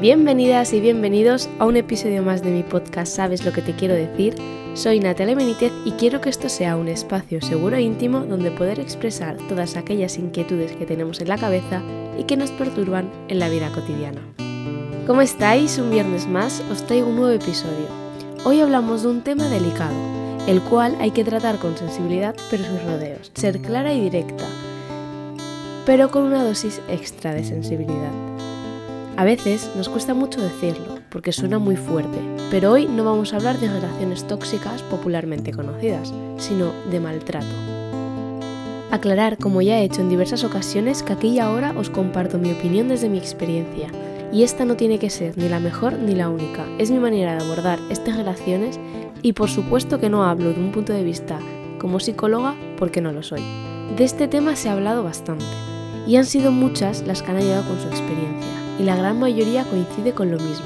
Bienvenidas y bienvenidos a un episodio más de mi podcast ¿Sabes lo que te quiero decir? Soy Natalia Benítez y quiero que esto sea un espacio seguro e íntimo donde poder expresar todas aquellas inquietudes que tenemos en la cabeza y que nos perturban en la vida cotidiana. ¿Cómo estáis? Un viernes más os traigo un nuevo episodio. Hoy hablamos de un tema delicado, el cual hay que tratar con sensibilidad pero sus rodeos, ser clara y directa, pero con una dosis extra de sensibilidad. A veces nos cuesta mucho decirlo, porque suena muy fuerte, pero hoy no vamos a hablar de relaciones tóxicas popularmente conocidas, sino de maltrato. Aclarar, como ya he hecho en diversas ocasiones, que aquí y ahora os comparto mi opinión desde mi experiencia, y esta no tiene que ser ni la mejor ni la única, es mi manera de abordar estas relaciones y por supuesto que no hablo de un punto de vista como psicóloga porque no lo soy. De este tema se ha hablado bastante, y han sido muchas las que han ayudado con su experiencia, y la gran mayoría coincide con lo mismo,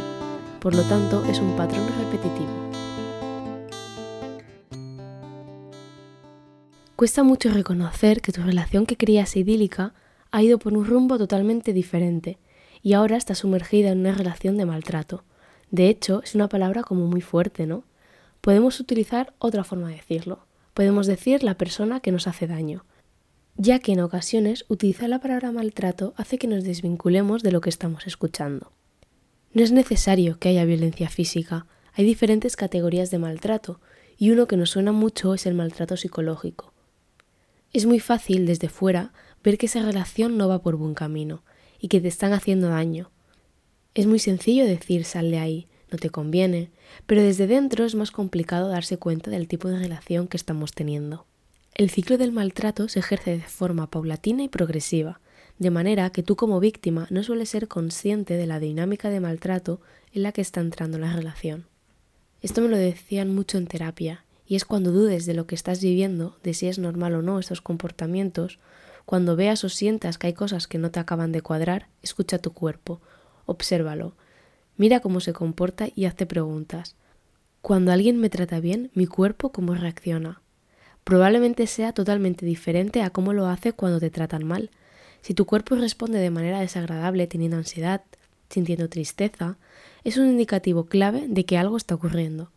por lo tanto es un patrón repetitivo. Cuesta mucho reconocer que tu relación que creías idílica ha ido por un rumbo totalmente diferente y ahora está sumergida en una relación de maltrato. De hecho, es una palabra como muy fuerte, ¿no? Podemos utilizar otra forma de decirlo. Podemos decir la persona que nos hace daño, ya que en ocasiones utilizar la palabra maltrato hace que nos desvinculemos de lo que estamos escuchando. No es necesario que haya violencia física, hay diferentes categorías de maltrato, y uno que nos suena mucho es el maltrato psicológico. Es muy fácil desde fuera ver que esa relación no va por buen camino y que te están haciendo daño. Es muy sencillo decir sal de ahí, no te conviene, pero desde dentro es más complicado darse cuenta del tipo de relación que estamos teniendo. El ciclo del maltrato se ejerce de forma paulatina y progresiva, de manera que tú como víctima no sueles ser consciente de la dinámica de maltrato en la que está entrando la relación. Esto me lo decían mucho en terapia, y es cuando dudes de lo que estás viviendo, de si es normal o no estos comportamientos, cuando veas o sientas que hay cosas que no te acaban de cuadrar, escucha tu cuerpo, obsérvalo, mira cómo se comporta y hazte preguntas. Cuando alguien me trata bien, mi cuerpo cómo reacciona, probablemente sea totalmente diferente a cómo lo hace cuando te tratan mal. Si tu cuerpo responde de manera desagradable teniendo ansiedad, sintiendo tristeza, es un indicativo clave de que algo está ocurriendo.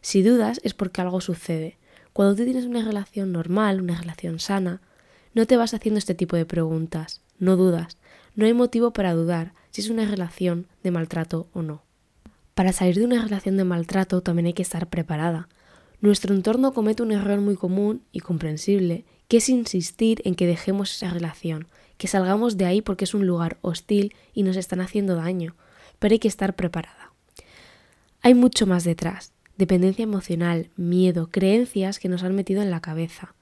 Si dudas es porque algo sucede. Cuando tú tienes una relación normal, una relación sana, no te vas haciendo este tipo de preguntas, no dudas, no hay motivo para dudar si es una relación de maltrato o no. Para salir de una relación de maltrato también hay que estar preparada. Nuestro entorno comete un error muy común y comprensible, que es insistir en que dejemos esa relación, que salgamos de ahí porque es un lugar hostil y nos están haciendo daño, pero hay que estar preparada. Hay mucho más detrás, dependencia emocional, miedo, creencias que nos han metido en la cabeza.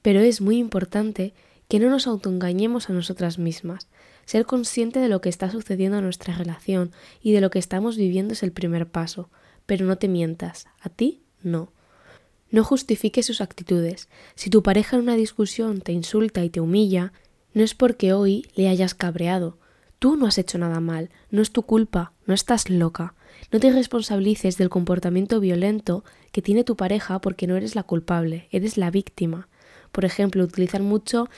Pero es muy importante que no nos autoengañemos a nosotras mismas. Ser consciente de lo que está sucediendo en nuestra relación y de lo que estamos viviendo es el primer paso, pero no te mientas, a ti no. No justifiques sus actitudes. Si tu pareja en una discusión te insulta y te humilla, no es porque hoy le hayas cabreado. Tú no has hecho nada mal, no es tu culpa, no estás loca. No te responsabilices del comportamiento violento que tiene tu pareja porque no eres la culpable, eres la víctima. Por ejemplo, utilizar mucho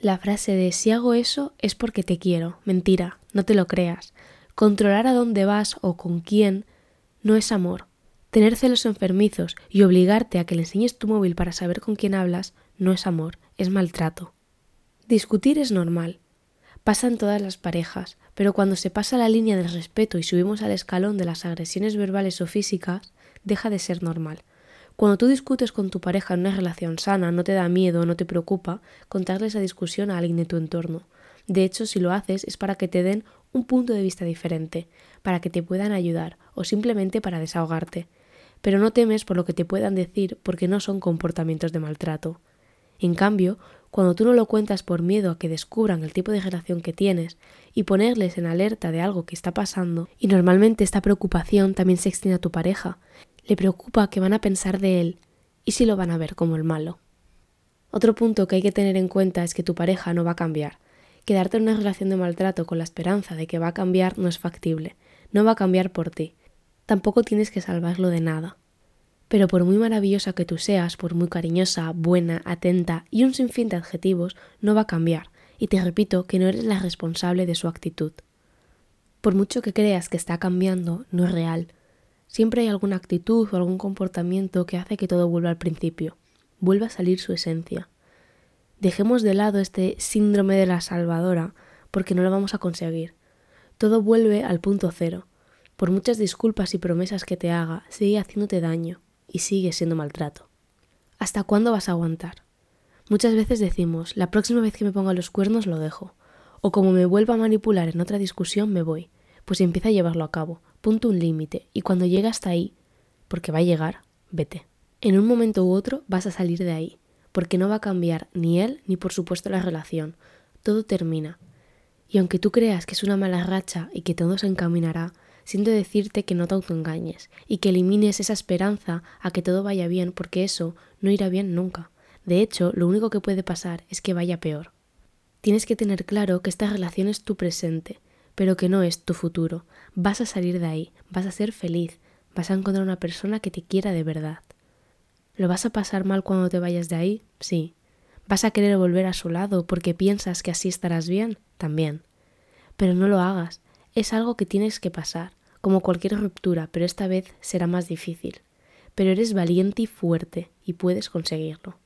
la frase de si hago eso es porque te quiero. Mentira, no te lo creas. Controlar a dónde vas o con quién no es amor, Tener celos enfermizos y obligarte a que le enseñes tu móvil para saber con quién hablas no es amor, es maltrato. Discutir es normal. Pasa en todas las parejas, pero cuando se pasa la línea del respeto y subimos al escalón de las agresiones verbales o físicas, deja de ser normal. Cuando tú discutes con tu pareja en una relación sana, no te da miedo no te preocupa contarle esa discusión a alguien de tu entorno. De hecho, si lo haces es para que te den un punto de vista diferente, para que te puedan ayudar o simplemente para desahogarte pero no temes por lo que te puedan decir porque no son comportamientos de maltrato. En cambio, cuando tú no lo cuentas por miedo a que descubran el tipo de relación que tienes y ponerles en alerta de algo que está pasando, y normalmente esta preocupación también se extiende a tu pareja, le preocupa que van a pensar de él y si lo van a ver como el malo. Otro punto que hay que tener en cuenta es que tu pareja no va a cambiar. Quedarte en una relación de maltrato con la esperanza de que va a cambiar no es factible, no va a cambiar por ti tampoco tienes que salvarlo de nada. Pero por muy maravillosa que tú seas, por muy cariñosa, buena, atenta y un sinfín de adjetivos, no va a cambiar, y te repito que no eres la responsable de su actitud. Por mucho que creas que está cambiando, no es real. Siempre hay alguna actitud o algún comportamiento que hace que todo vuelva al principio, vuelva a salir su esencia. Dejemos de lado este síndrome de la salvadora porque no lo vamos a conseguir. Todo vuelve al punto cero. Por muchas disculpas y promesas que te haga, sigue haciéndote daño y sigue siendo maltrato. ¿Hasta cuándo vas a aguantar? Muchas veces decimos, la próxima vez que me ponga los cuernos lo dejo, o como me vuelva a manipular en otra discusión me voy, pues empieza a llevarlo a cabo, punto un límite, y cuando llega hasta ahí, porque va a llegar, vete. En un momento u otro vas a salir de ahí, porque no va a cambiar ni él ni por supuesto la relación. Todo termina. Y aunque tú creas que es una mala racha y que todo se encaminará, siento decirte que no te autoengañes y que elimines esa esperanza a que todo vaya bien, porque eso no irá bien nunca. De hecho, lo único que puede pasar es que vaya peor. Tienes que tener claro que esta relación es tu presente, pero que no es tu futuro. Vas a salir de ahí, vas a ser feliz, vas a encontrar una persona que te quiera de verdad. ¿Lo vas a pasar mal cuando te vayas de ahí? Sí. ¿Vas a querer volver a su lado porque piensas que así estarás bien? También. Pero no lo hagas. Es algo que tienes que pasar, como cualquier ruptura, pero esta vez será más difícil. Pero eres valiente y fuerte y puedes conseguirlo.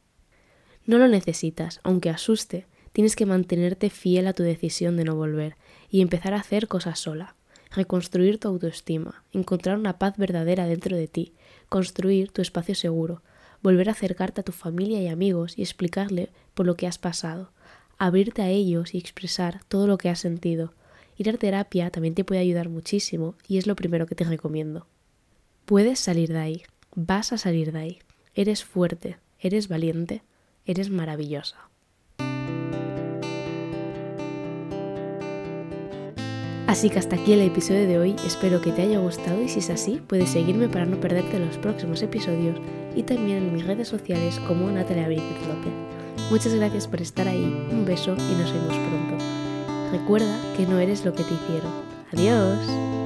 No lo necesitas, aunque asuste, tienes que mantenerte fiel a tu decisión de no volver y empezar a hacer cosas sola, reconstruir tu autoestima, encontrar una paz verdadera dentro de ti, construir tu espacio seguro, volver a acercarte a tu familia y amigos y explicarle por lo que has pasado, abrirte a ellos y expresar todo lo que has sentido. Ir a terapia también te puede ayudar muchísimo y es lo primero que te recomiendo. Puedes salir de ahí, vas a salir de ahí. Eres fuerte, eres valiente, eres maravillosa. Así que hasta aquí el episodio de hoy, espero que te haya gustado y si es así, puedes seguirme para no perderte los próximos episodios y también en mis redes sociales como Natalia López. Muchas gracias por estar ahí, un beso y nos vemos pronto. Recuerda que no eres lo que te hicieron. Adiós.